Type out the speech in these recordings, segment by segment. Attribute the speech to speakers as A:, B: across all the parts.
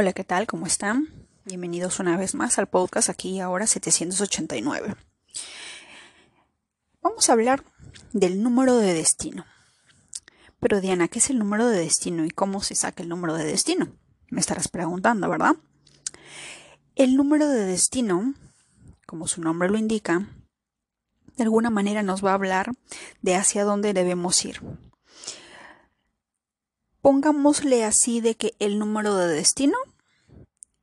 A: Hola, ¿qué tal? ¿Cómo están? Bienvenidos una vez más al podcast aquí ahora 789. Vamos a hablar del número de destino. Pero Diana, ¿qué es el número de destino y cómo se saca el número de destino? Me estarás preguntando, ¿verdad? El número de destino, como su nombre lo indica, de alguna manera nos va a hablar de hacia dónde debemos ir. Pongámosle así de que el número de destino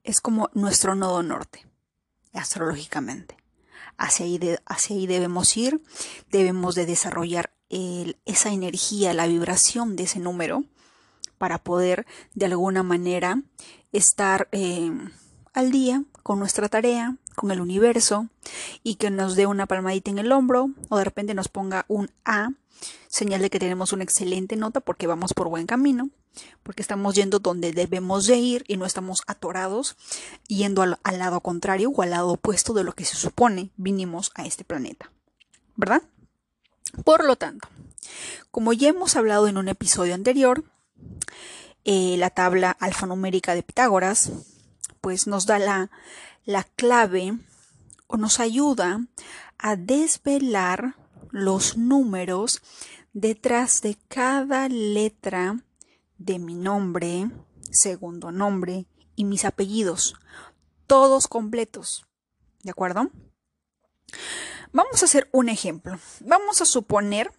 A: es como nuestro nodo norte, astrológicamente. Hacia ahí, debemos ir, debemos de desarrollar esa energía, la vibración de ese número para poder de alguna manera estar eh, al día con nuestra tarea, con el universo y que nos dé una palmadita en el hombro o de repente nos ponga un A, señal de que tenemos una excelente nota porque vamos por buen camino, porque estamos yendo donde debemos de ir y no estamos atorados yendo al, lado contrario o al lado opuesto de lo que se supone vinimos a este planeta. ¿Verdad? Por lo tanto, como ya hemos hablado en un episodio anterior, eh, la tabla alfanumérica de Pitágoras, pues nos da la clave o nos ayuda a desvelar los números detrás de cada letra de mi nombre, segundo nombre y mis apellidos, todos completos. ¿De acuerdo? Vamos a hacer un ejemplo. Vamos a suponer,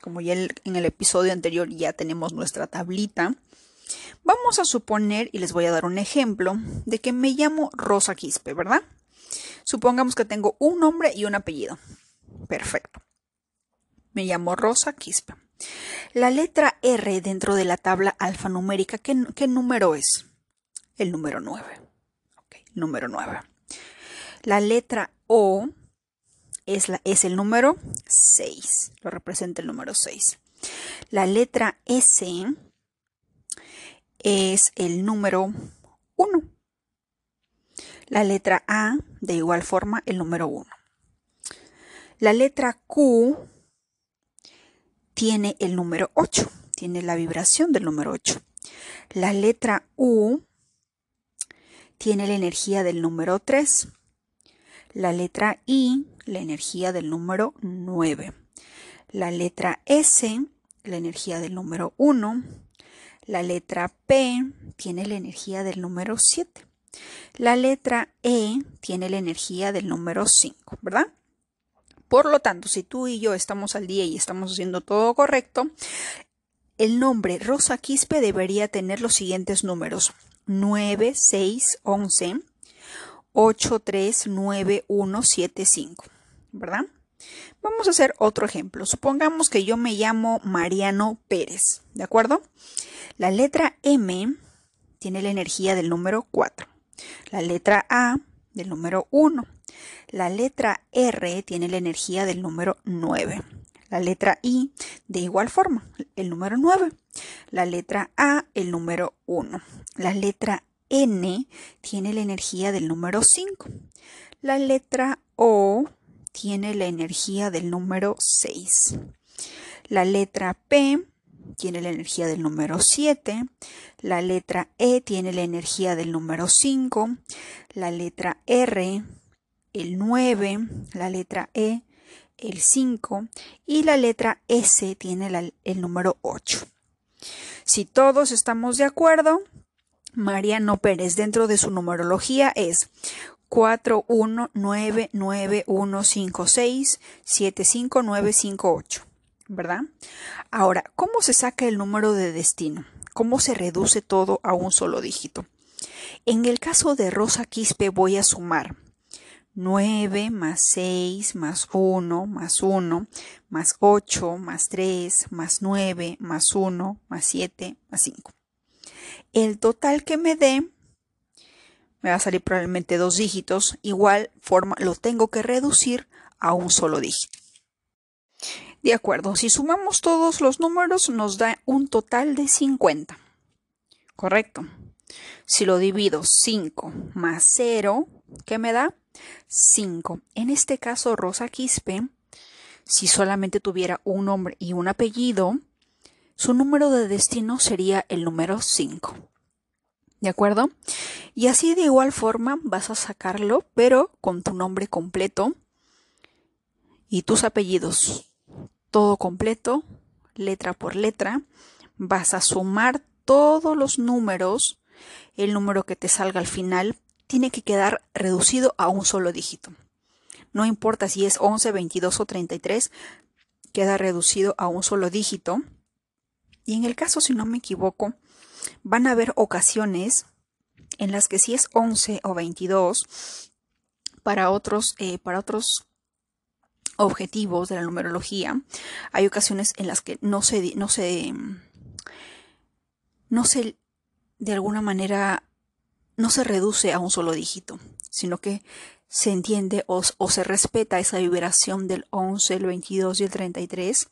A: como ya en el episodio anterior ya tenemos nuestra tablita, vamos a suponer, y les voy a dar un ejemplo, de que me llamo Rosa Quispe, ¿verdad? Supongamos que tengo un nombre y un apellido. Perfecto. Me llamo Rosa Quispe. La letra R dentro de la tabla alfanumérica, ¿qué, qué número es? El número 9. Ok, número 9. La letra O es, la, es el número 6. Lo representa el número 6. La letra S es el número 1. La letra A, de igual forma, el número 1. La letra Q tiene el número 8, tiene la vibración del número 8. La letra U tiene la energía del número 3. La letra I, la energía del número 9. La letra S, la energía del número 1. La letra P tiene la energía del número 7. La letra E tiene la energía del número 5, ¿verdad? Por lo tanto, si tú y yo estamos al día y estamos haciendo todo correcto, el nombre Rosa Quispe debería tener los siguientes números 9, 6, 11, 8, 3, 9, 1, 7, 5, ¿verdad? Vamos a hacer otro ejemplo. Supongamos que yo me llamo Mariano Pérez, ¿de acuerdo? La letra M tiene la energía del número 4. La letra A del número 1. La letra R tiene la energía del número 9. La letra I de igual forma, el número 9. La letra A, el número 1. La letra N tiene la energía del número 5. La letra O tiene la energía del número 6. La letra P tiene la energía del número 7. La letra E tiene la energía del número 5. La letra R el 9, la letra E, el 5 y la letra S tiene el número 8. Si todos estamos de acuerdo, Mariano Pérez dentro de su numerología es 41991567598, ¿verdad? Ahora, ¿cómo se saca el número de destino? ¿Cómo se reduce todo a un solo dígito? En el caso de Rosa Quispe voy a sumar 9 más 6 más 1 más 1 más 8 más 3 más 9 más 1 más 7 más 5. El total que me dé me va a salir probablemente dos dígitos. Igual forma lo tengo que reducir a un solo dígito. De acuerdo, si sumamos todos los números nos da un total de 50. Correcto. Si lo divido 5 más 0, ¿qué me da? 5. En este caso, Rosa Quispe, si solamente tuviera un nombre y un apellido, su número de destino sería el número 5. ¿De acuerdo? Y así de igual forma vas a sacarlo, pero con tu nombre completo y tus apellidos. Todo completo, letra por letra. Vas a sumar todos los números. El número que te salga al final tiene que quedar reducido a un solo dígito. No importa si es 11, 22 o 33, queda reducido a un solo dígito. Y en el caso, si no me equivoco, van a haber ocasiones en las que si es 11 o 22, para otros, eh, para otros objetivos de la numerología, hay ocasiones en las que no se, no se, no se, de alguna manera, no se reduce a un solo dígito, sino que se entiende o, se respeta esa vibración del 11, el 22 y el 33.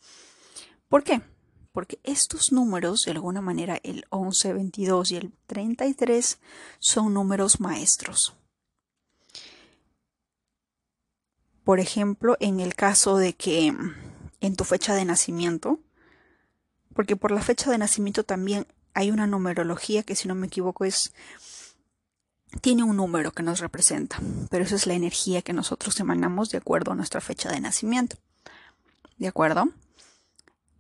A: ¿Por qué? porque estos números, de alguna manera el 11, 22 y el 33, son números maestros. Por ejemplo, en el caso de que en tu fecha de nacimiento, porque por la fecha de nacimiento también hay una numerología que si no me equivoco es tiene un número que nos representa, pero esa es la energía que nosotros emanamos de acuerdo a nuestra fecha de nacimiento. ¿De acuerdo?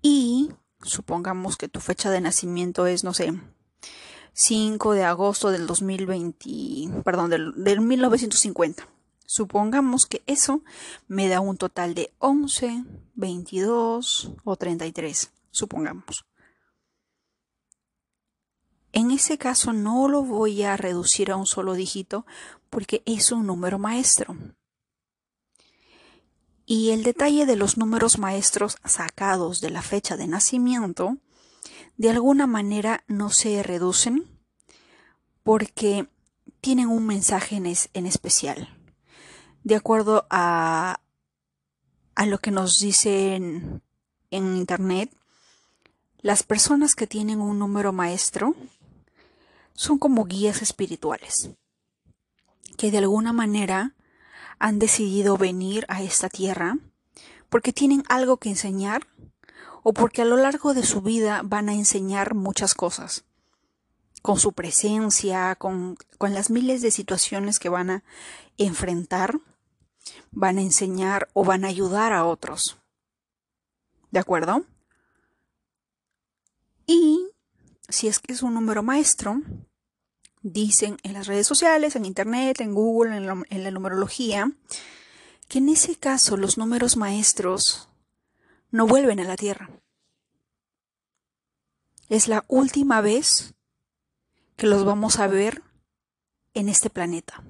A: Y supongamos que tu fecha de nacimiento es, no sé, 5 de agosto del 2020, perdón, del, del 1950. Supongamos que eso me da un total de 11, 22 o 33, supongamos. En ese caso no lo voy a reducir a un solo dígito porque es un número maestro. Y el detalle de los números maestros sacados de la fecha de nacimiento, de alguna manera no se reducen porque tienen un mensaje en, especial. De acuerdo a, a lo que nos dicen en Internet, las personas que tienen un número maestro son como guías espirituales, que de alguna manera han decidido venir a esta tierra porque tienen algo que enseñar o porque a lo largo de su vida van a enseñar muchas cosas. Con su presencia, con, con las miles de situaciones que van a enfrentar, van a enseñar o van a ayudar a otros. ¿De acuerdo? Y si es que es un número maestro, dicen en las redes sociales, en Internet, en Google, en la, numerología, que en ese caso los números maestros no vuelven a la Tierra. Es la última vez que los vamos a ver en este planeta.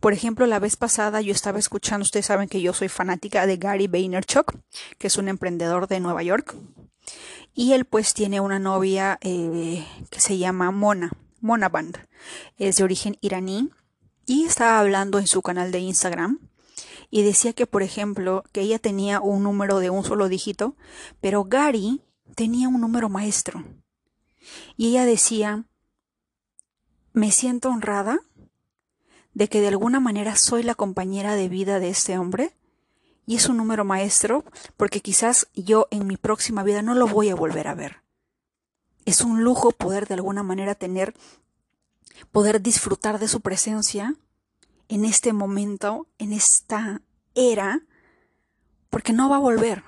A: Por ejemplo, la vez pasada yo estaba escuchando, ustedes saben que yo soy fanática de Gary Vaynerchuk, que es un emprendedor de Nueva York. Y él pues tiene una novia eh, que se llama Mona, Mona Band. Es de origen iraní y estaba hablando en su canal de Instagram y decía que, por ejemplo, que ella tenía un número de un solo dígito, pero Gary tenía un número maestro. Y ella decía, me siento honrada de que de alguna manera soy la compañera de vida de este hombre y es un número maestro porque quizás yo en mi próxima vida no lo voy a volver a ver. Es un lujo poder de alguna manera tener, poder disfrutar de su presencia en este momento, en esta era, porque no va a volver.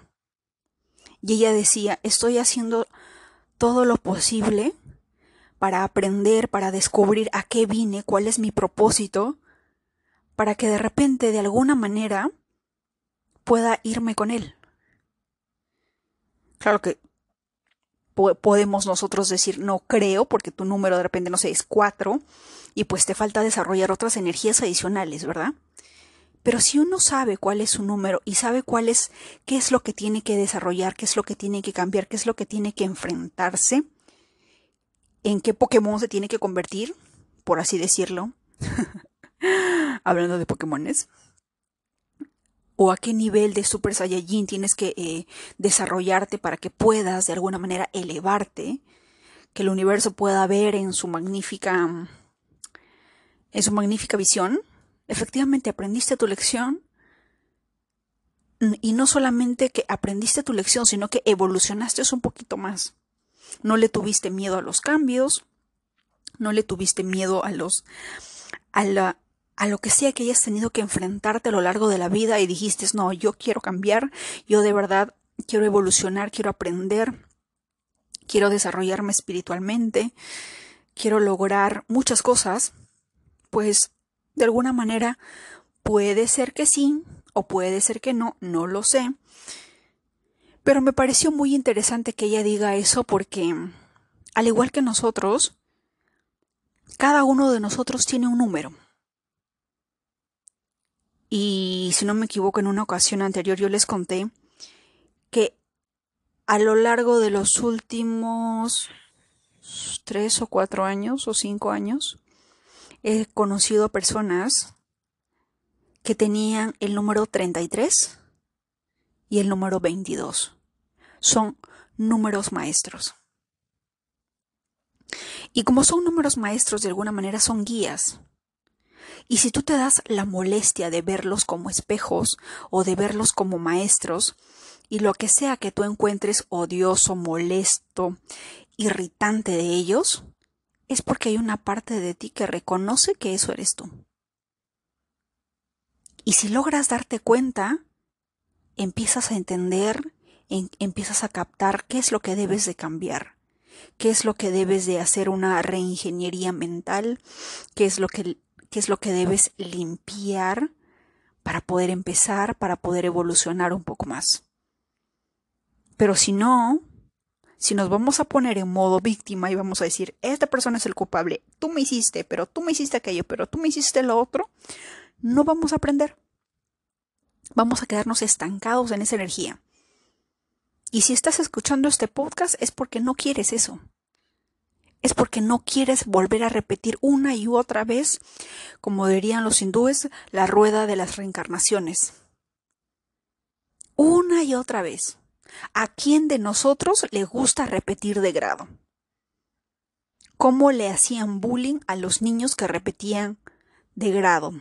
A: Y ella decía, estoy haciendo todo lo posible para aprender, para descubrir a qué vine, cuál es mi propósito, para que de repente, de alguna manera, pueda irme con él. Claro que podemos nosotros decir no creo porque tu número de repente no sé es cuatro y pues te falta desarrollar otras energías adicionales, ¿verdad? Pero si uno sabe cuál es su número y sabe cuál es qué es lo que tiene que desarrollar, qué es lo que tiene que cambiar, qué es lo que tiene que enfrentarse, en qué Pokémon se tiene que convertir, por así decirlo, hablando de Pokémones, o a qué nivel de Super Saiyajin tienes que eh, desarrollarte para que puedas de alguna manera elevarte, que el universo pueda ver en su magnífica en su magnífica visión. Efectivamente aprendiste tu lección y no solamente que aprendiste tu lección, sino que evolucionaste un poquito más. No le tuviste miedo a los cambios, no le tuviste miedo a los a la a lo que sea que hayas tenido que enfrentarte a lo largo de la vida y dijiste, no, yo quiero cambiar, yo de verdad quiero evolucionar, quiero aprender, quiero desarrollarme espiritualmente, quiero lograr muchas cosas, pues de alguna manera puede ser que sí o puede ser que no, no lo sé. Pero me pareció muy interesante que ella diga eso porque, al igual que nosotros, cada uno de nosotros tiene un número. Y si no me equivoco, en una ocasión anterior yo les conté que a lo largo de los últimos tres o cuatro años o cinco años, he conocido personas que tenían el número 33 y el número 22. Son números maestros. Y como son números maestros, de alguna manera son guías. Y si tú te das la molestia de verlos como espejos o de verlos como maestros, y lo que sea que tú encuentres odioso, molesto, irritante de ellos, es porque hay una parte de ti que reconoce que eso eres tú. Y si logras darte cuenta, empiezas a entender, empiezas a captar qué es lo que debes de cambiar, qué es lo que debes de hacer una reingeniería mental, qué es lo que, qué es lo que debes limpiar para poder empezar, para poder evolucionar un poco más. Pero si no, si nos vamos a poner en modo víctima y vamos a decir, esta persona es el culpable, tú me hiciste, pero tú me hiciste aquello, pero tú me hiciste lo otro, no vamos a aprender. Vamos a quedarnos estancados en esa energía. Y si estás escuchando este podcast es porque no quieres eso. Es porque no quieres volver a repetir una y otra vez, como dirían los hindúes, la rueda de las reencarnaciones. Una y otra vez. ¿A quién de nosotros le gusta repetir de grado? ¿Cómo le hacían bullying a los niños que repetían de grado?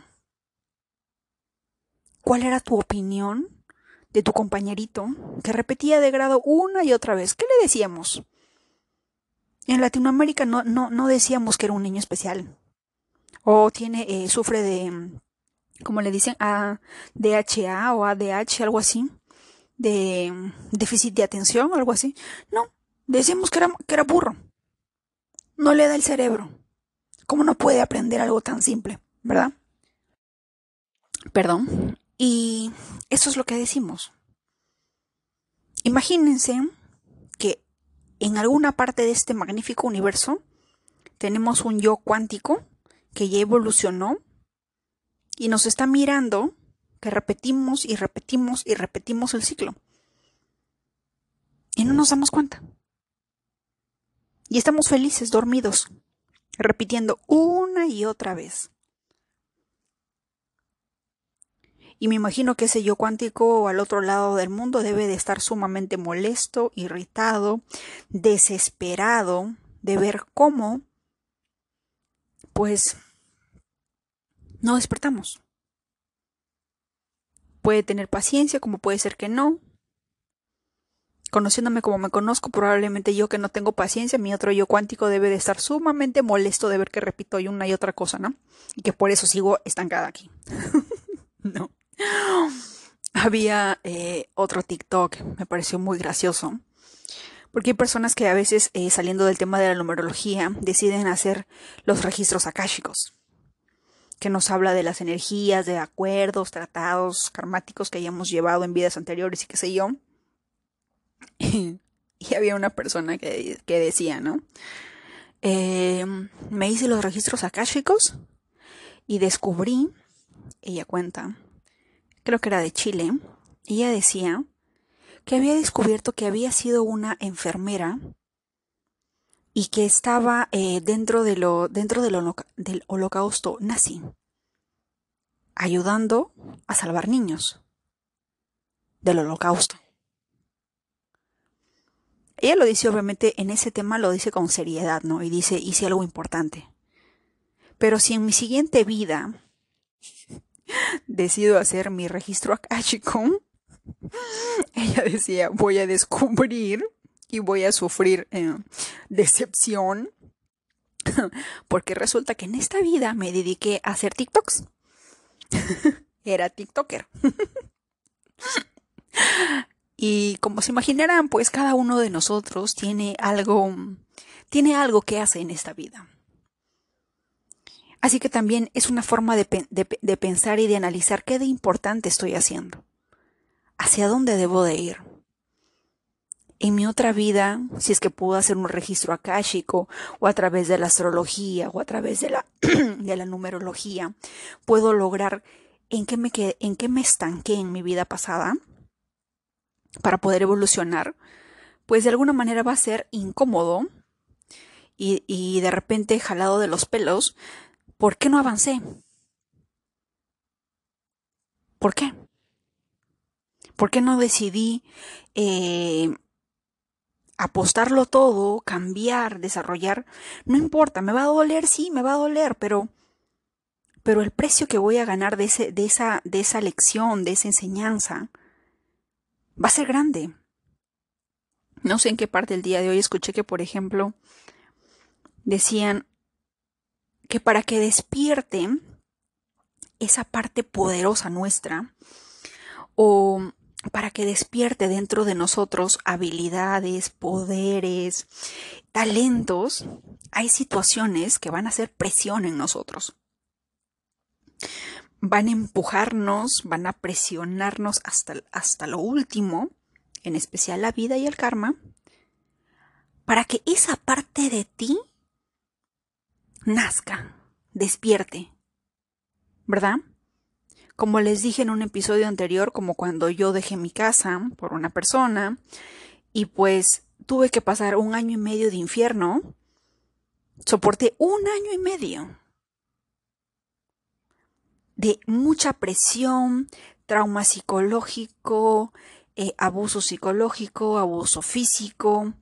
A: ¿Cuál era tu opinión de tu compañerito que repetía de grado una y otra vez? ¿Qué le decíamos? En Latinoamérica no, no, no decíamos que era un niño especial. O tiene, eh, sufre de, como le dicen, a DHA o ADH, algo así de déficit de atención algo así. No, decimos que era, que era burro. No le da el cerebro. ¿Cómo no puede aprender algo tan simple? ¿Verdad? Perdón. Y eso es lo que decimos. Imagínense que en alguna parte de este magnífico universo tenemos un yo cuántico que ya evolucionó y nos está mirando que repetimos y repetimos y repetimos el ciclo. Y no nos damos cuenta. Y estamos felices, dormidos, repitiendo una y otra vez. Y me imagino que ese yo cuántico al otro lado del mundo debe de estar sumamente molesto, irritado, desesperado de ver cómo, pues, no despertamos. Puede tener paciencia, como puede ser que no. Conociéndome como me conozco, probablemente yo que no tengo paciencia, mi otro yo cuántico debe de estar sumamente molesto de ver que repito una y otra cosa, ¿no? Y que por eso sigo estancada aquí. no. Había eh, otro TikTok, me pareció muy gracioso. Porque hay personas que a veces, eh, saliendo del tema de la numerología, deciden hacer los registros akáshicos que nos habla de las energías, de acuerdos, tratados karmáticos que hayamos llevado en vidas anteriores y qué sé yo. y había una persona que, decía, ¿no? Em, me hice los registros akáshicos y descubrí, ella cuenta, creo que era de Chile, ella decía que había descubierto que había sido una enfermera y que estaba eh, dentro, de lo, dentro del holocausto nazi, ayudando a salvar niños del holocausto. Ella lo dice obviamente en ese tema, lo dice con seriedad, ¿no? Y dice, hice algo importante. Pero si en mi siguiente vida decido hacer mi registro akashico, ella decía, voy a descubrir y voy a sufrir eh, decepción, Porque resulta que en esta vida me dediqué a hacer TikToks. Era TikToker. y como se imaginarán, pues cada uno de nosotros tiene algo, tiene algo que hace en esta vida. Así que también es una forma de, pensar y de analizar qué de importante estoy haciendo. ¿Hacia dónde debo de ir? en mi otra vida, si es que puedo hacer un registro akáshico o a través de la astrología o a través de la, de la numerología, puedo lograr en qué, me en qué me estanqué en mi vida pasada para poder evolucionar, pues de alguna manera va a ser incómodo y de repente jalado de los pelos, ¿por qué no avancé? ¿Por qué? ¿Por qué no decidí eh, apostarlo todo, cambiar, desarrollar, no importa, me va a doler, sí, me va a doler, pero pero el precio que voy a ganar de, ese, de, esa, de esa lección, de esa enseñanza, va a ser grande. No sé en qué parte del día de hoy escuché que, por ejemplo, decían que para que despierte esa parte poderosa nuestra, o para que despierte dentro de nosotros habilidades, poderes, talentos, hay situaciones que van a hacer presión en nosotros. Van a empujarnos, van a presionarnos hasta, hasta lo último, en especial la vida y el karma, para que esa parte de ti nazca, despierte, ¿verdad? Como les dije en un episodio anterior, como cuando yo dejé mi casa por una persona y pues tuve que pasar un año y medio de infierno, soporté un año y medio de mucha presión, trauma psicológico, eh, abuso psicológico, abuso físico,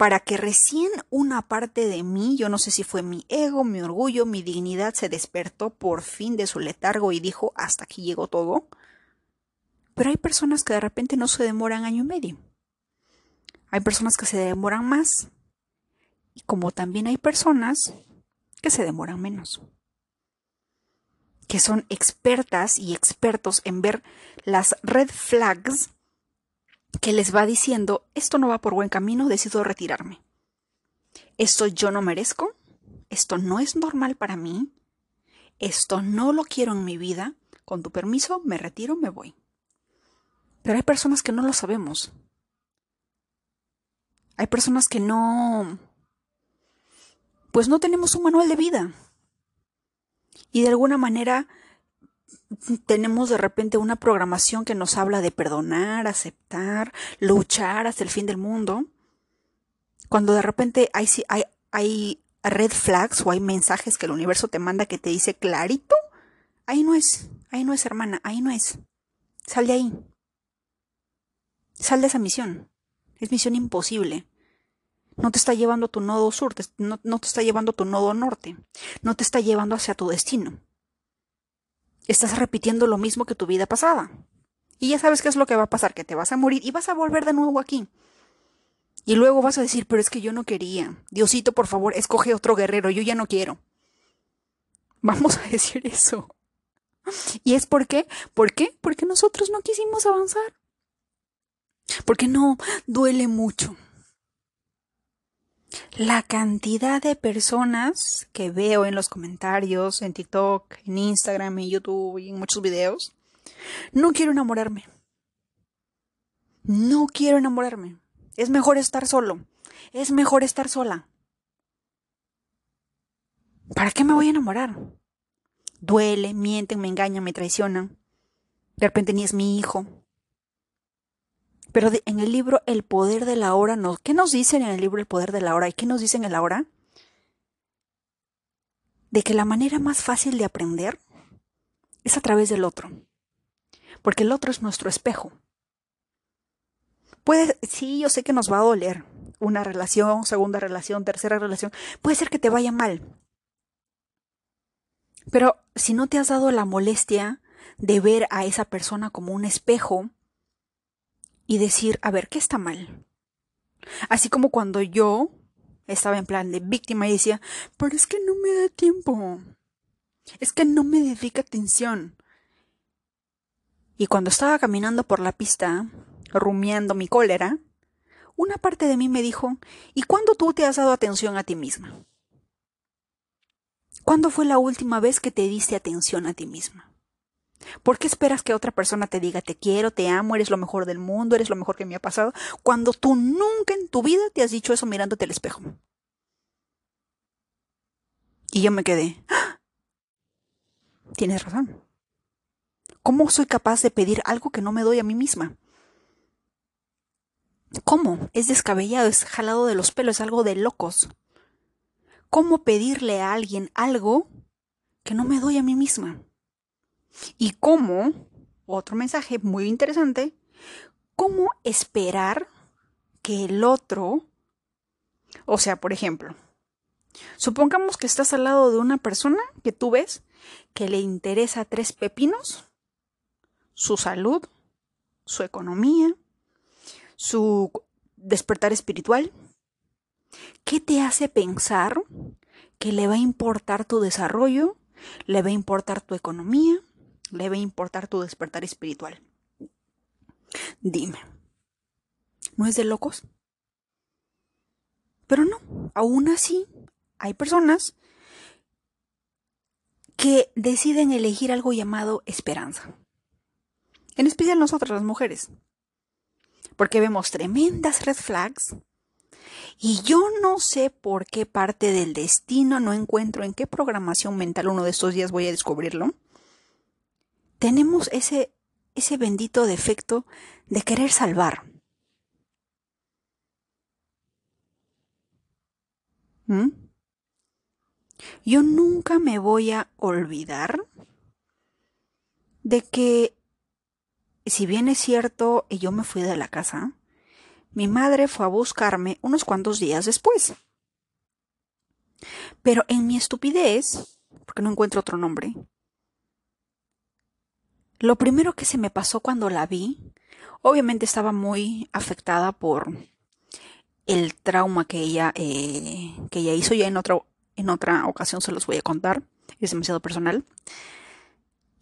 A: para que recién una parte de mí, yo no sé si fue mi ego, mi orgullo, mi dignidad, se despertó por fin de su letargo y dijo, hasta aquí llegó todo. Pero hay personas que de repente no se demoran año y medio. Hay personas que se demoran más. Y como también hay personas que se demoran menos. Que son expertas y expertos en ver las red flags que les va diciendo, esto no va por buen camino, decido retirarme. Esto yo no merezco, esto no es normal para mí, esto no lo quiero en mi vida, con tu permiso me retiro, me voy. Pero hay personas que no lo sabemos. Hay personas que no... Pues no tenemos un manual de vida. Y de alguna manera tenemos de repente una programación que nos habla de perdonar, aceptar, luchar hasta el fin del mundo, cuando de repente hay, hay, hay red flags o hay mensajes que el universo te manda que te dice clarito, ahí no es, ahí no es hermana, ahí no es. Sal de ahí. Sal de esa misión. Es misión imposible. No te está llevando a tu nodo sur, no te está llevando a tu nodo norte, no te está llevando hacia tu destino estás repitiendo lo mismo que tu vida pasada. Y ya sabes qué es lo que va a pasar, que te vas a morir y vas a volver de nuevo aquí. Y luego vas a decir, pero es que yo no quería. Diosito, por favor, escoge otro guerrero, yo ya no quiero. Vamos a decir eso. ¿Y es por qué? ¿Por qué? Porque nosotros no quisimos avanzar. Porque no, duele mucho. La cantidad de personas que veo en los comentarios, en TikTok, en Instagram, en YouTube y en muchos videos, no quiero enamorarme. No quiero enamorarme. Es mejor estar solo. Es mejor estar sola. ¿Para qué me voy a enamorar? Duele, mienten, me engañan, me traicionan. De repente ni es mi hijo. Pero en el libro El poder de la hora, no, ¿qué nos dicen en el libro El poder de la hora? ¿Y qué nos dicen en la hora? De que la manera más fácil de aprender es a través del otro. Porque el otro es nuestro espejo. Puede, sí, yo sé que nos va a doler una relación, segunda relación, tercera relación. Puede ser que te vaya mal. Pero si no te has dado la molestia de ver a esa persona como un espejo, y decir, a ver, ¿qué está mal? Así como cuando yo estaba en plan de víctima y decía, pero es que no me da tiempo. Es que no me dedica atención. Y cuando estaba caminando por la pista, rumiando mi cólera, una parte de mí me dijo, ¿y cuándo tú te has dado atención a ti misma? ¿Cuándo fue la última vez que te diste atención a ti misma? ¿Por qué esperas que otra persona te diga te quiero, te amo, eres lo mejor del mundo, eres lo mejor que me ha pasado, cuando tú nunca en tu vida te has dicho eso mirándote al espejo? Y yo me quedé. ¡Ah! Tienes razón. ¿Cómo soy capaz de pedir algo que no me doy a mí misma? ¿Cómo? Es descabellado, es jalado de los pelos, es algo de locos. ¿Cómo pedirle a alguien algo que no me doy a mí misma? Y cómo, otro mensaje muy interesante, cómo esperar que el otro, o sea, por ejemplo, supongamos que estás al lado de una persona que tú ves que le interesa tres pepinos, su salud, su economía, su despertar espiritual, ¿qué te hace pensar que le va a importar tu desarrollo, le va a importar tu economía, le a importar tu despertar espiritual. Dime, ¿no es de locos? Pero no, aún así hay personas que deciden elegir algo llamado esperanza. En especial nosotras las mujeres. Porque vemos tremendas red flags y yo no sé por qué parte del destino, no encuentro en qué programación mental uno de estos días voy a descubrirlo tenemos ese, ese bendito defecto de querer salvar. ¿Mm? Yo nunca me voy a olvidar de que, si bien es cierto, yo me fui de la casa, mi madre fue a buscarme unos cuantos días después. Pero en mi estupidez, porque no encuentro otro nombre, lo primero que se me pasó cuando la vi, obviamente estaba muy afectada por el trauma que ella, eh, que ella hizo. Ya en otra, en otra ocasión se los voy a contar, es demasiado personal.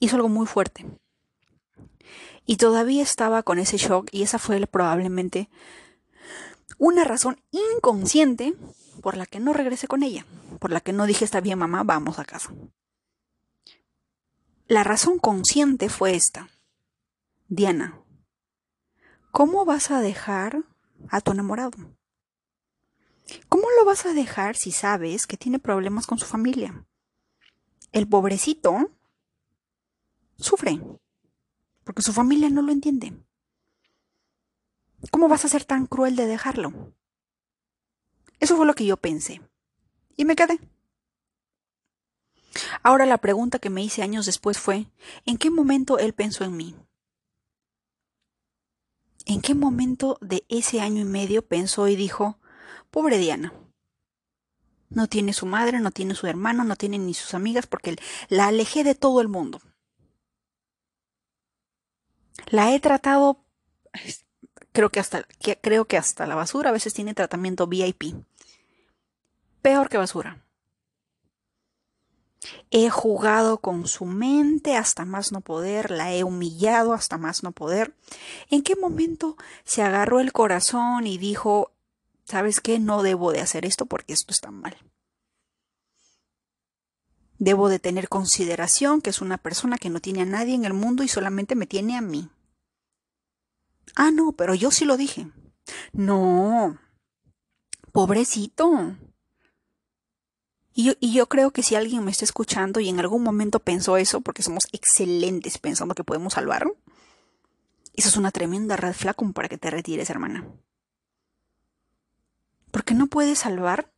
A: Hizo algo muy fuerte. Y todavía estaba con ese shock y esa fue probablemente una razón inconsciente por la que no regresé con ella, por la que no dije está bien mamá, vamos a casa. La razón consciente fue esta. Diana, ¿cómo vas a dejar a tu enamorado? ¿Cómo lo vas a dejar si sabes que tiene problemas con su familia? El pobrecito sufre porque su familia no lo entiende. ¿Cómo vas a ser tan cruel de dejarlo? Eso fue lo que yo pensé. Y me quedé. Ahora la pregunta que me hice años después fue, ¿en qué momento él pensó en mí? ¿En qué momento de ese año y medio pensó y dijo, pobre Diana? No tiene su madre, no tiene su hermano, no tiene ni sus amigas porque la alejé de todo el mundo. La he tratado, creo que hasta, creo que hasta la basura a veces tiene tratamiento VIP. Peor que basura. He jugado con su mente hasta más no poder, la he humillado hasta más no poder. ¿En qué momento se agarró el corazón y dijo, ¿sabes qué? No debo de hacer esto porque esto está mal. Debo de tener consideración que es una persona que no tiene a nadie en el mundo y solamente me tiene a mí. Ah, no, pero yo sí lo dije. No. Pobrecito. Y yo, creo que si alguien me está escuchando y en algún momento pensó eso, porque somos excelentes pensando que podemos salvar, eso es una tremenda red flag para que te retires, hermana. Porque no puedes salvar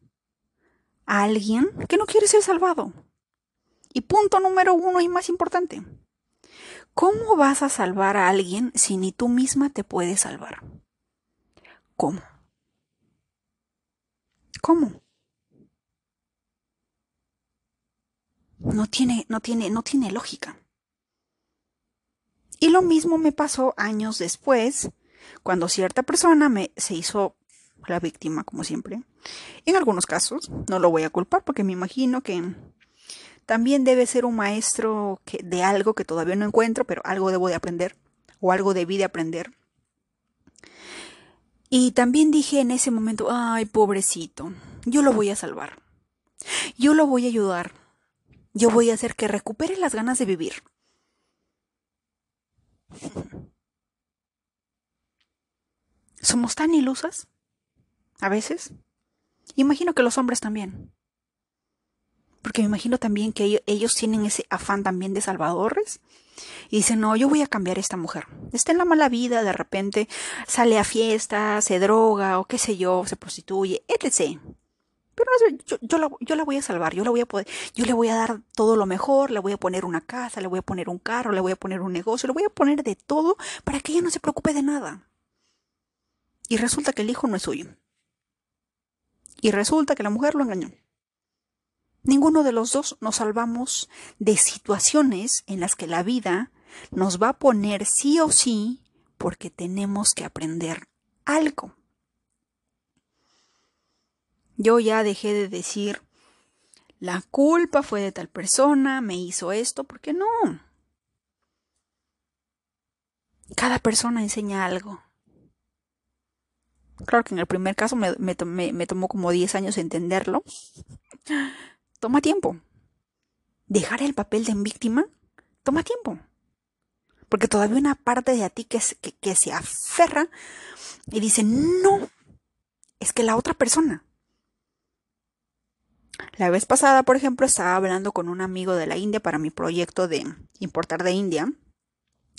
A: a alguien que no quiere ser salvado. Y punto número uno y más importante. ¿Cómo vas a salvar a alguien si ni tú misma te puedes salvar? ¿Cómo? ¿Cómo? No tiene, no tiene, no tiene lógica. Y lo mismo me pasó años después, cuando cierta persona me se hizo la víctima, como siempre. En algunos casos, no lo voy a culpar porque me imagino que también debe ser un maestro de algo que todavía no encuentro, pero algo debo de aprender o algo debí de aprender. Y también dije en ese momento, ay, pobrecito, yo lo voy a salvar. Yo lo voy a ayudar. Yo voy a hacer que recupere las ganas de vivir. ¿Somos tan ilusas? A veces. Imagino que los hombres también. Porque me imagino también que ellos tienen ese afán también de salvadores. Y dicen, no, yo voy a cambiar a esta mujer. Está en la mala vida, de repente sale a fiesta, se droga o qué sé yo, se prostituye, etc. Yo, yo, la, yo, la, voy a salvar, yo la voy a poder, yo le voy a dar todo lo mejor, le voy a poner una casa, le voy a poner un carro, le voy a poner un negocio, le voy a poner de todo para que ella no se preocupe de nada. Y resulta que el hijo no es suyo. Y resulta que la mujer lo engañó. Ninguno de los dos nos salvamos de situaciones en las que la vida nos va a poner sí o sí porque tenemos que aprender algo. Yo ya dejé de decir la culpa fue de tal persona, me hizo esto, porque no. Cada persona enseña algo. Claro que en el primer caso me, me, tomó como 10 años entenderlo. Toma tiempo. Dejar el papel de víctima toma tiempo. Porque todavía una parte de ti que, que se aferra y dice, no, es que la otra persona. La vez pasada, por ejemplo, estaba hablando con un amigo de la India para mi proyecto de importar de India.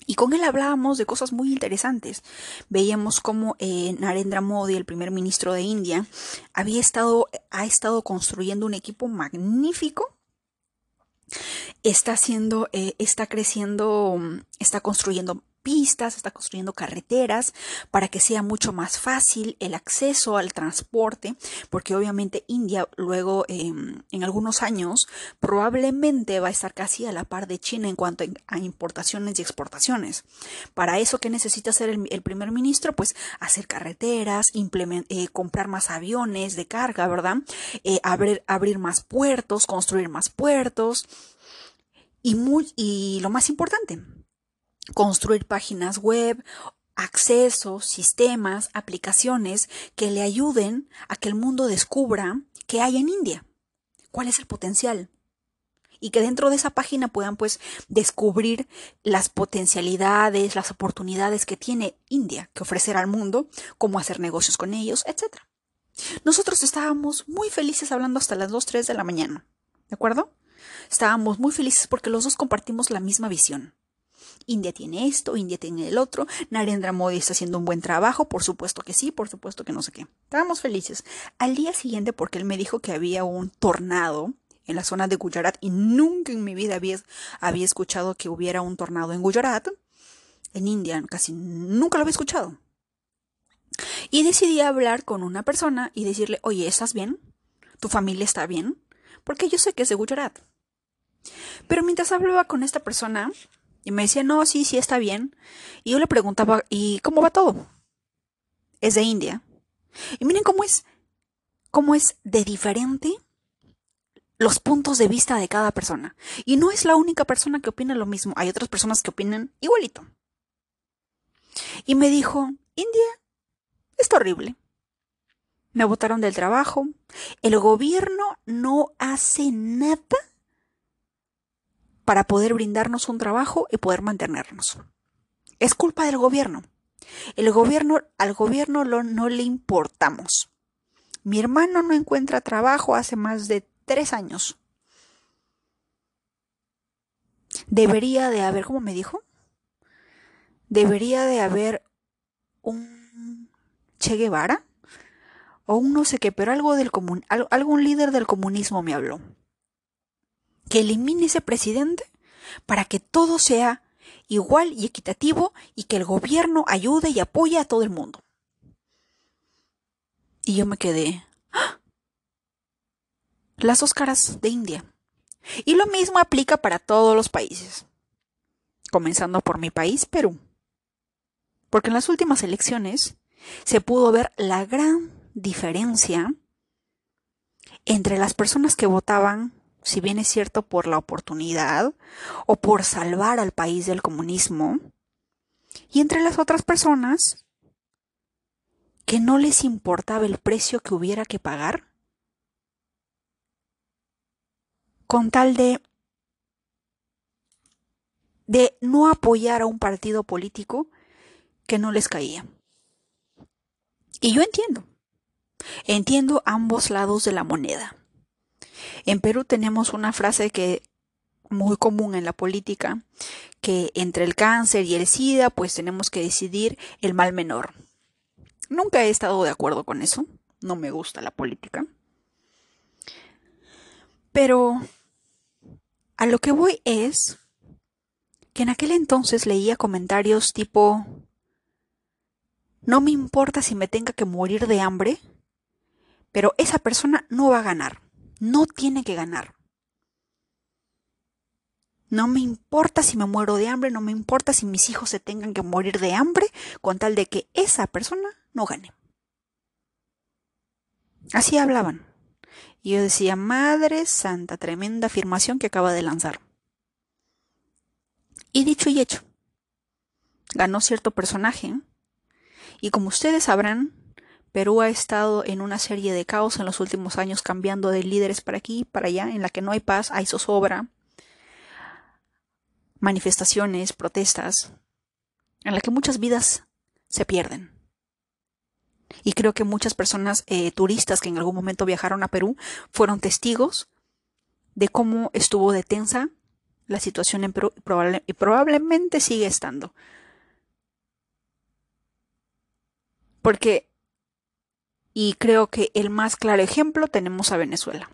A: Y con él hablábamos de cosas muy interesantes. Veíamos cómo eh, Narendra Modi, el primer ministro de India, había estado, ha estado construyendo un equipo magnífico. Está haciendo, eh, está creciendo, está construyendo pistas, está construyendo carreteras para que sea mucho más fácil el acceso al transporte, porque obviamente India luego em, en algunos años probablemente va a estar casi a la par de China en cuanto a importaciones y exportaciones. Para eso, ¿qué necesita hacer el, primer ministro? Pues hacer carreteras, eh, comprar más aviones de carga, ¿verdad? Eh, abrir, más puertos, construir más puertos. Y lo más importante, construir páginas web, accesos, sistemas, aplicaciones que le ayuden a que el mundo descubra qué hay en India, cuál es el potencial y que dentro de esa página puedan pues descubrir las potencialidades, las oportunidades que tiene India que ofrecer al mundo, cómo hacer negocios con ellos, etc. Nosotros estábamos muy felices hablando hasta las 2, 3 de la mañana, ¿de acuerdo? Estábamos muy felices porque los dos compartimos la misma visión. India tiene esto, India tiene el otro, Narendra Modi está haciendo un buen trabajo, por supuesto que sí, por supuesto que no sé qué. Estábamos felices. Al día siguiente, porque él me dijo que había un tornado en la zona de Gujarat y nunca en mi vida había, había escuchado que hubiera un tornado en Gujarat, en India, casi nunca lo había escuchado. Y decidí hablar con una persona y decirle, oye, ¿estás bien? ¿Tu familia está bien? Porque yo sé que es de Gujarat. Pero mientras hablaba con esta persona, y me decía, no, sí, sí, está bien. Y yo le preguntaba, ¿y cómo va todo? Es de India. Y miren cómo es, cómo es de diferente los puntos de vista de cada persona. Y no es la única persona que opina lo mismo. Hay otras personas que opinan igualito. Y me dijo, India, es horrible. Me botaron del trabajo. El gobierno no hace nada para poder brindarnos un trabajo y poder mantenernos. Es culpa del gobierno. El gobierno, al gobierno no le importamos. Mi hermano no encuentra trabajo hace más de tres años. Debería de haber, ¿cómo me dijo? Debería de haber un Che Guevara o un no sé qué, pero algo del comun, algún líder del comunismo me habló que elimine ese presidente para que todo sea igual y equitativo y que el gobierno ayude y apoye a todo el mundo. Y yo me quedé. ¡ah! Las dos caras de India. Y lo mismo aplica para todos los países. Comenzando por mi país, Perú. Porque en las últimas elecciones se pudo ver la gran diferencia entre las personas que votaban, si bien es cierto, por la oportunidad o por salvar al país del comunismo, y entre las otras personas que no les importaba el precio que hubiera que pagar con tal de de no apoyar a un partido político que no les caía. Y yo entiendo, entiendo ambos lados de la moneda. En Perú tenemos una frase que muy común en la política, que entre el cáncer y el SIDA, pues tenemos que decidir el mal menor. Nunca he estado de acuerdo con eso, no me gusta la política. Pero a lo que voy es que en aquel entonces leía comentarios tipo, no me importa si me tenga que morir de hambre, pero esa persona no va a ganar, no tiene que ganar. No me importa si me muero de hambre, no me importa si mis hijos se tengan que morir de hambre, con tal de que esa persona no gane. Así hablaban. Y yo decía, Madre Santa, tremenda afirmación que acaba de lanzar. Y dicho y hecho, ganó cierto personaje. Y como ustedes sabrán, Perú ha estado en una serie de caos en los últimos años, cambiando de líderes para aquí y para allá, en la que no hay paz, hay zozobra, manifestaciones, protestas, en la que muchas vidas se pierden. Y creo que muchas personas eh, turistas que en algún momento viajaron a Perú fueron testigos de cómo estuvo detensa la situación en Perú y probablemente sigue estando. Porque, y creo que el más claro ejemplo tenemos a Venezuela.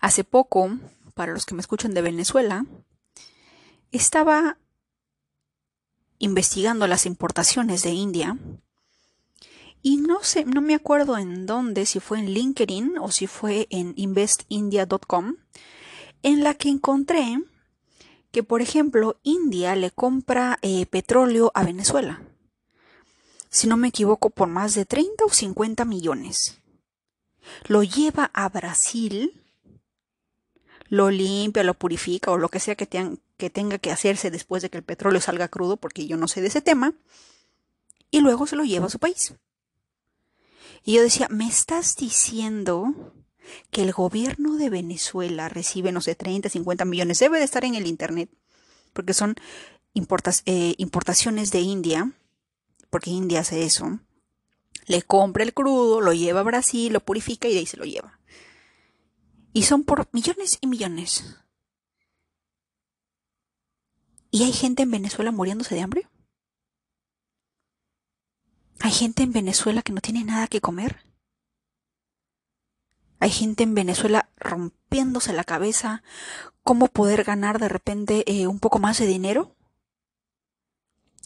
A: Hace poco, para los que me escuchan de Venezuela, estaba investigando las importaciones de India y no sé, no me acuerdo en dónde, si fue en LinkedIn o si fue en investindia.com, en la que encontré que, por ejemplo, India le compra eh, petróleo a Venezuela. Si no me equivoco, por más de 30 o 50 millones. Lo lleva a Brasil, lo limpia, lo purifica o lo que sea que, que tenga que hacerse después de que el petróleo salga crudo, porque yo no sé de ese tema, y luego se lo lleva a su país. Y yo decía, ¿me estás diciendo que el gobierno de Venezuela recibe, no sé, 30, 50 millones, debe de estar en el Internet, porque son eh, importaciones de India, porque India hace eso, le compra el crudo, lo lleva a Brasil, lo purifica y de ahí se lo lleva. Y son por millones y millones. ¿Y hay gente en Venezuela muriéndose de hambre? ¿Hay gente en Venezuela que no tiene nada que comer? Hay gente en Venezuela rompiéndose la cabeza cómo poder ganar de repente eh, un poco más de dinero.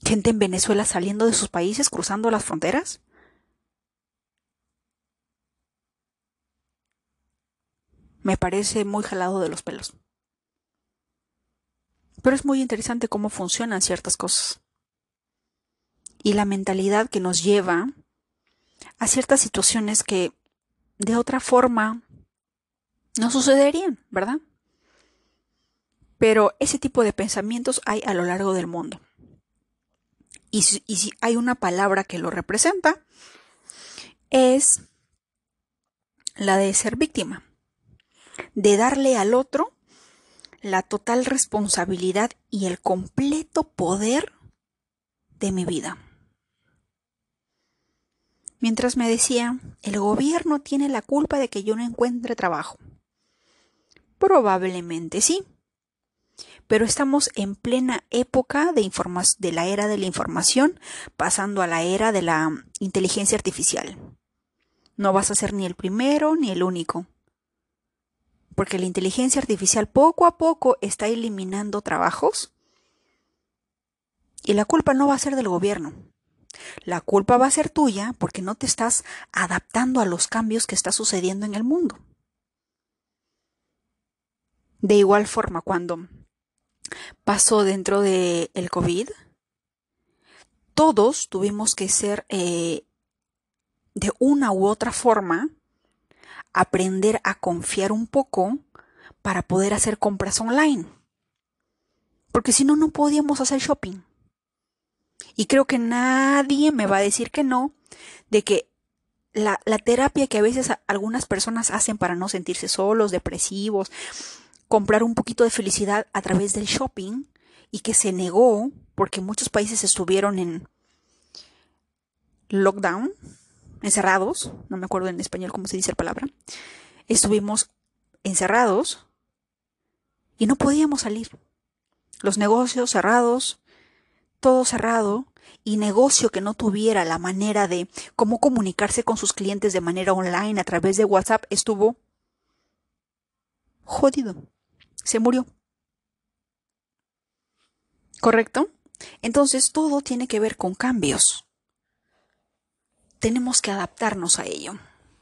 A: Gente en Venezuela saliendo de sus países, cruzando las fronteras. Me parece muy jalado de los pelos. Pero es muy interesante cómo funcionan ciertas cosas. Y la mentalidad que nos lleva a ciertas situaciones que de otra forma no sucederían, ¿verdad? Pero ese tipo de pensamientos hay a lo largo del mundo. Y si, si hay una palabra que lo representa, es la de ser víctima, de darle al otro la total responsabilidad y el completo poder de mi vida. Mientras me decía, el gobierno tiene la culpa de que yo no encuentre trabajo. Probablemente sí. Pero estamos en plena época de, de la era de la información, pasando a la era de la inteligencia artificial. No vas a ser ni el primero ni el único. Porque la inteligencia artificial poco a poco está eliminando trabajos. Y la culpa no va a ser del gobierno, la culpa va a ser tuya porque no te estás adaptando a los cambios que está sucediendo en el mundo. De igual forma, cuando pasó dentro del el COVID, todos tuvimos que ser eh, de una u otra forma, aprender a confiar un poco para poder hacer compras online. Porque si no, no podíamos hacer shopping. Y creo que nadie me va a decir que no, de que la, terapia que a veces algunas personas hacen para no sentirse solos, depresivos, comprar un poquito de felicidad a través del shopping y que se negó porque muchos países estuvieron en lockdown, encerrados, no me acuerdo en español cómo se dice la palabra, estuvimos encerrados y no podíamos salir. Los negocios cerrados, todo cerrado, y negocio que no tuviera la manera de cómo comunicarse con sus clientes de manera online a través de WhatsApp estuvo jodido. Se murió. ¿Correcto? Entonces todo tiene que ver con cambios. Tenemos que adaptarnos a ello.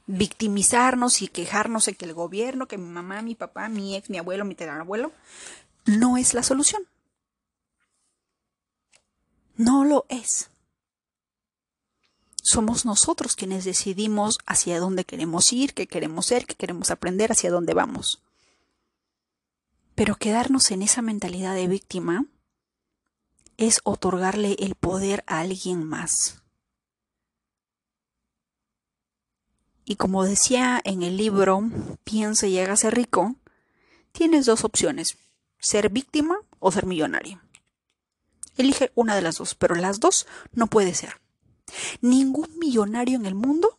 A: Victimizarnos y quejarnos de que el gobierno, que mi mamá, mi papá, mi ex, mi abuelo, mi abuelo, no es la solución. No lo es. Somos nosotros quienes decidimos hacia dónde queremos ir, qué queremos ser, qué queremos aprender, hacia dónde vamos. Pero quedarnos en esa mentalidad de víctima es otorgarle el poder a alguien más. Y como decía en el libro Piensa y hágase rico, tienes dos opciones, ser víctima o ser millonario. Elige una de las dos, pero las dos no puede ser. Ningún millonario en el mundo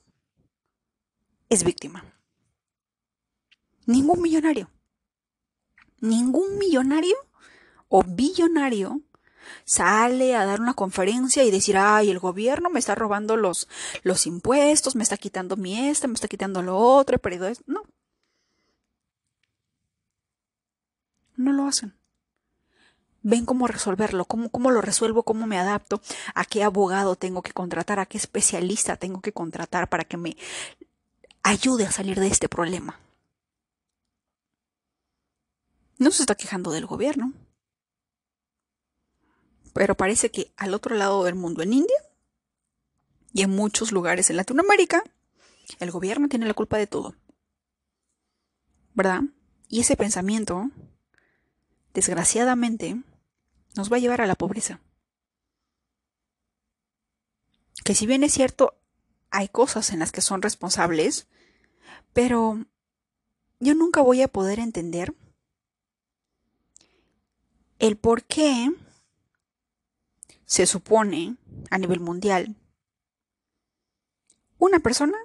A: es víctima. Ningún millonario. Ningún millonario o billonario sale a dar una conferencia y decir, ay, el gobierno me está robando los, los impuestos, me está quitando mi este, me está quitando lo otro, he perdido. No. No lo hacen ven cómo resolverlo, cómo, cómo lo resuelvo, cómo me adapto, a qué abogado tengo que contratar, a qué especialista tengo que contratar para que me ayude a salir de este problema. No se está quejando del gobierno. Pero parece que al otro lado del mundo, en India y en muchos lugares en Latinoamérica, el gobierno tiene la culpa de todo. ¿Verdad? Y ese pensamiento, desgraciadamente, nos va a llevar a la pobreza. Que si bien es cierto, hay cosas en las que son responsables, pero yo nunca voy a poder entender el por qué se supone a nivel mundial una persona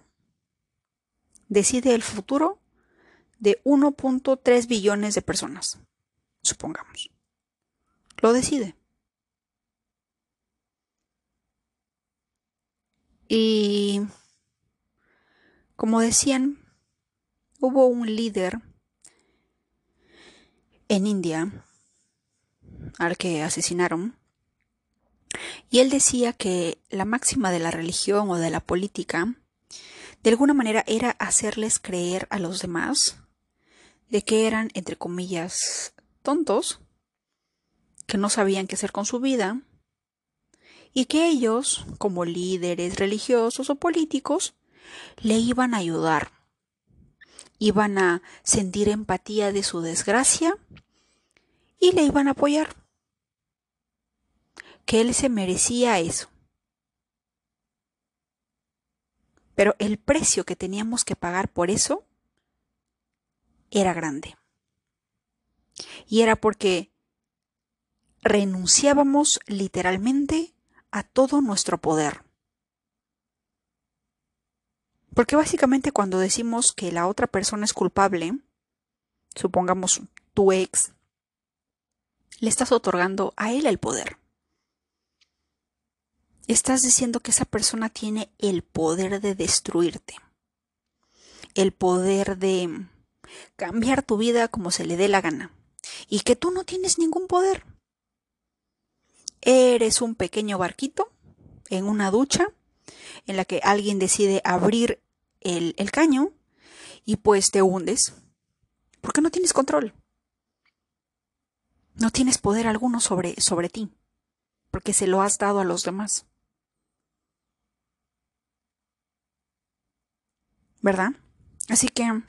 A: decide el futuro de 1.3 billones de personas, supongamos lo decide. Y como decían, hubo un líder en India al que asesinaron y él decía que la máxima de la religión o de la política de alguna manera era hacerles creer a los demás de que eran, entre comillas, tontos que no sabían qué hacer con su vida y que ellos, como líderes religiosos o políticos, le iban a ayudar, iban a sentir empatía de su desgracia y le iban a apoyar, que él se merecía eso. Pero el precio que teníamos que pagar por eso era grande. Y era porque renunciábamos literalmente a todo nuestro poder. Porque básicamente cuando decimos que la otra persona es culpable, supongamos tu ex, le estás otorgando a él el poder. Estás diciendo que esa persona tiene el poder de destruirte, el poder de cambiar tu vida como se le dé la gana, y que tú no tienes ningún poder. Eres un pequeño barquito en una ducha en la que alguien decide abrir el, caño y pues te hundes porque no tienes control. No tienes poder alguno sobre, sobre ti porque se lo has dado a los demás. ¿verdad? Así que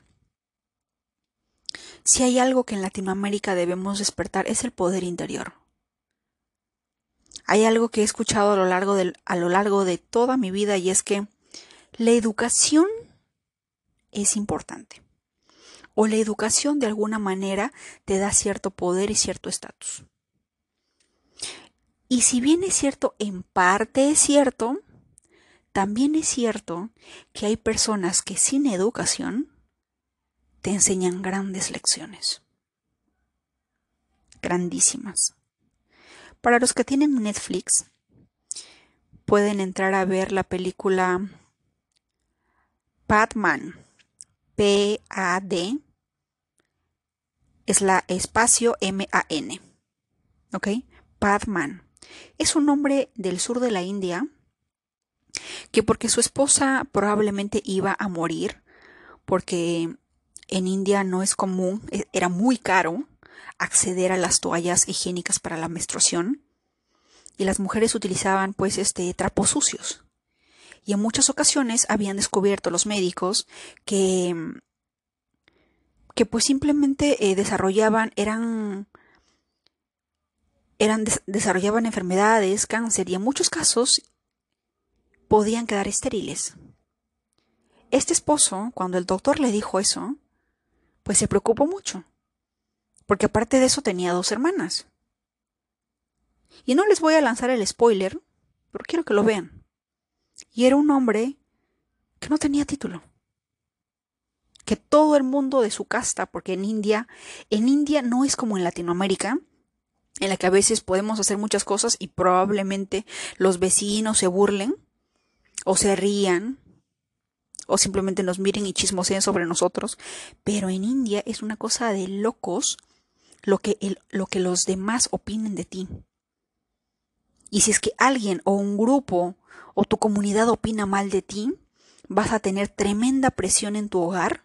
A: si hay algo que en Latinoamérica debemos despertar es el poder interior. Hay algo que he escuchado a lo largo de, a lo largo de toda mi vida y es que la educación es importante. O la educación de alguna manera te da cierto poder y cierto estatus. Y si bien es cierto, en parte es cierto, también es cierto que hay personas que sin educación te enseñan grandes lecciones. Grandísimas. Para los que tienen Netflix, pueden entrar a ver la película Padman. P-A-D es la espacio M-A-N. ¿Ok? Padman. Es un hombre del sur de la India que porque su esposa probablemente iba a morir, porque en India no es común, e, era muy caro acceder a las toallas higiénicas para la menstruación y las mujeres utilizaban pues este trapos sucios. Y en muchas ocasiones habían descubierto los médicos que que pues simplemente eh, desarrollaban eran eran desarrollaban enfermedades, cáncer y en muchos casos podían quedar estériles. Este esposo, cuando el doctor le dijo eso, pues se preocupó mucho, porque aparte de eso tenía dos hermanas. Y no les voy a lanzar el spoiler, pero quiero que lo vean. Y era un hombre que no tenía título. Que todo el mundo de su casta, porque en India, en India no es como en Latinoamérica, en la que a veces podemos hacer muchas cosas y probablemente los vecinos se burlen o se rían o simplemente nos miren y chismoseen sobre nosotros, pero en India es una cosa de locos lo que, lo que los demás opinen de ti. Y si es que alguien o un grupo o tu comunidad opina mal de ti, vas a tener tremenda presión en tu hogar,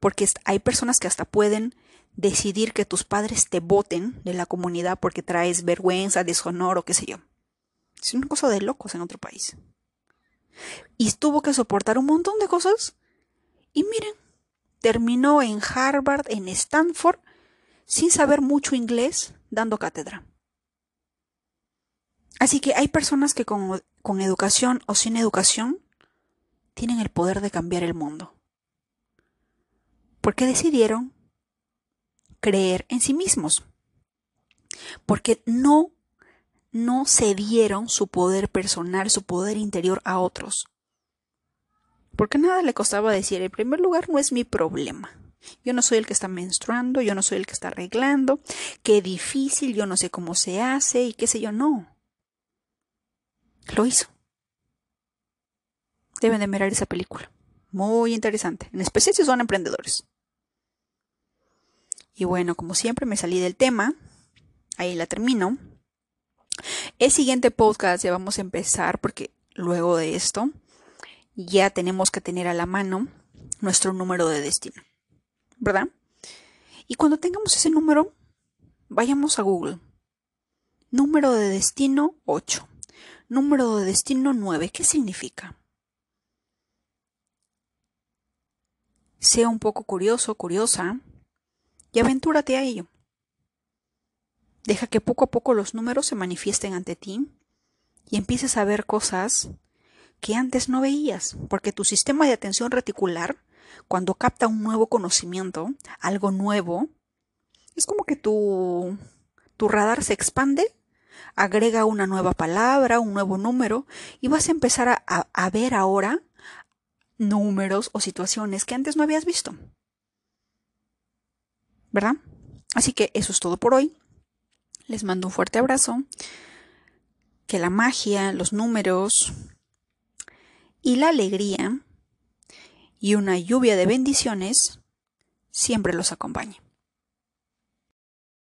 A: porque hay personas que hasta pueden decidir que tus padres te voten de la comunidad porque traes vergüenza, deshonor o qué sé yo. Es una cosa de locos en otro país y tuvo que soportar un montón de cosas. Y miren, terminó en Harvard, en Stanford, sin saber mucho inglés, dando cátedra. Así que hay personas que con, con educación o sin educación tienen el poder de cambiar el mundo. Porque decidieron creer en sí mismos. Porque no no cedieron su poder personal, su poder interior a otros. Porque nada le costaba decir, en primer lugar, no es mi problema. Yo no soy el que está menstruando, yo no soy el que está arreglando, qué difícil, yo no sé cómo se hace y qué sé yo, no. Lo hizo. Deben de mirar esa película. Muy interesante, en especial si son emprendedores. Y bueno, como siempre me salí del tema, ahí la termino. El siguiente podcast ya vamos a empezar porque luego de esto ya tenemos que tener a la mano nuestro número de destino, ¿verdad? Y cuando tengamos ese número, vayamos a Google. Número de destino 8. Número de destino 9. ¿Qué significa? Sea un poco curioso, curiosa, aventúrate a ello. Deja que poco a poco los números se manifiesten ante ti y empieces a ver cosas que antes no veías, porque tu sistema de atención reticular, cuando capta un nuevo conocimiento, algo nuevo, es como que tu, tu radar se expande, agrega una nueva palabra, un nuevo número, y vas a empezar a, a ver ahora números o situaciones que antes no habías visto. ¿Verdad? Así que eso es todo por hoy. Les mando un fuerte abrazo. Que la magia, los números y la alegría y una lluvia de bendiciones siempre los acompañe.